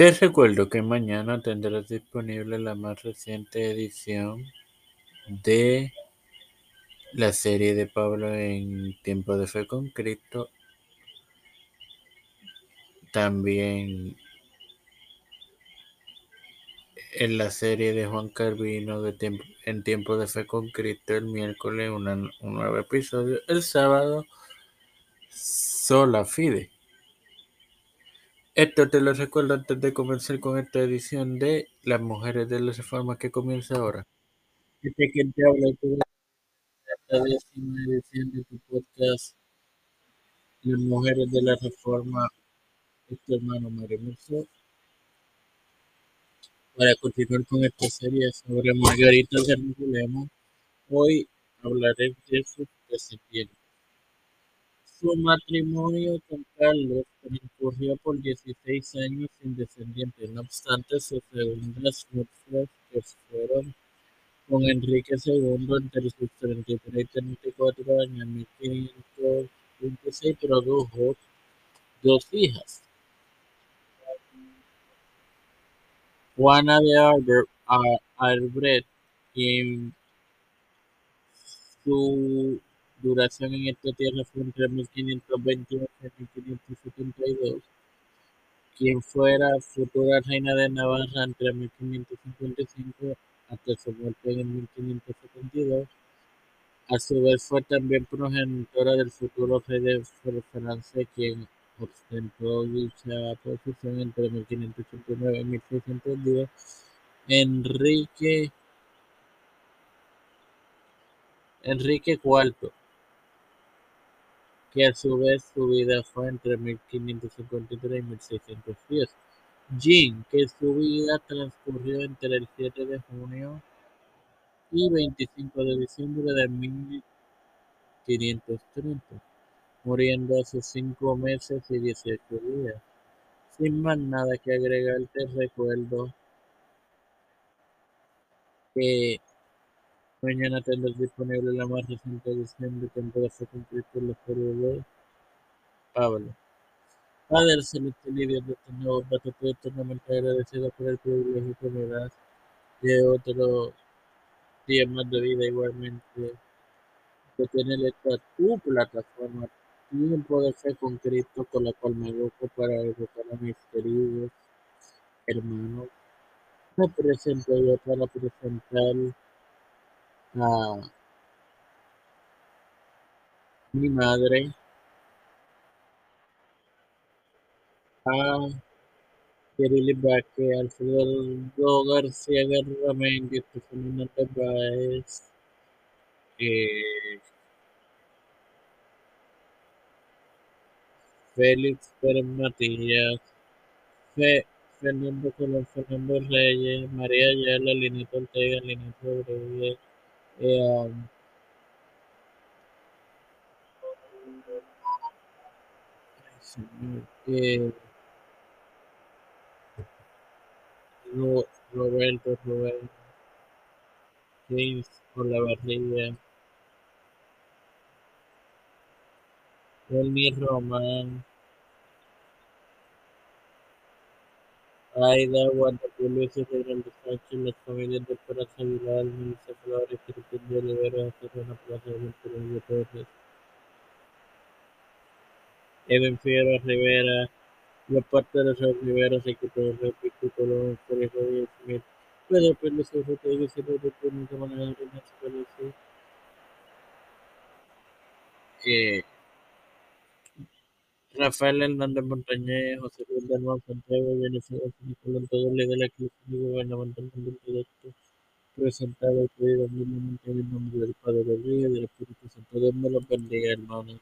Te recuerdo que mañana tendrás disponible la más reciente edición de la serie de Pablo en Tiempo de Fe con Cristo. También en la serie de Juan Carvino de tiempo, en Tiempo de Fe con Cristo el miércoles un nuevo episodio. El sábado Sola Fide. Esto te lo recuerdo antes de comenzar con esta edición de Las Mujeres de la Reforma que comienza ahora. Este que te habla esta décima edición de tu podcast Las Mujeres de la Reforma, este hermano Mario para continuar con esta serie sobre Margarita Jerusalén, hoy hablaré de sus descendientes. Su matrimonio con Carlos transcurrió por 16 años sin descendientes, no obstante sus segundas nupcias que fueron con Enrique II entre sus 33 y 34 años en 1526 produjo dos hijas. Juana de Albrecht, quien su duración en esta tierra fue entre 1528 y 1572, quien fuera futura reina de Navarra entre 1555 hasta su muerte en 1572. A su vez fue también progenitora del futuro rey de Francia, quien ostentó dicha posición entre 1589 y 1610, Enrique Enrique IV, que a su vez su vida fue entre 1553 y 1610. Jean, que su vida transcurrió entre el 7 de junio y 25 de diciembre de 1530 muriendo sus cinco meses y dieciocho días. Sin más nada que agregar, te recuerdo que mañana tendrás disponible la más reciente edición de cumplir con la historia de Pablo. Padre celestial y Dios de este nuevo rato, estoy eternamente agradecido por el privilegio que me das de otro día más de vida igualmente de tener esta tu plataforma tiempo de fe con Cristo con la cual me busco para educar a mis queridos hermanos. Me presento yo para presentar a mi madre, a Kirili Baque, Alfredo García Garramendi, Estefano Baez, eh, Félix Pérez Matías, Fe, Fernando Colón, Fernando Reyes, María Ayala, Linito Ortega, Linito Rodríguez, eh, eh, Roberto, Roberto, James Olavarría, Elmi Román, Aida, de Sánchez, las familias de Peraza Aguilar, Melissa Flores, Cristian de Olivera, Serrano Plaza, Ventura Torres, Figueroa Rivera, la parte de los Rivera, Secretario de Pico Colón, Jorge Rodríguez Smith, Pedro Pérez, Rodríguez, Silvio de Manera de eh, Rafael Hernández Montañez, José Luis Dalmau Santiago, Jennifer Nicolás Doble de la Eclesiástica Gubernamental del Proyecto, presentado en el nombre del Padre del y del Espíritu Santo. Dios me lo bendiga, hermanos.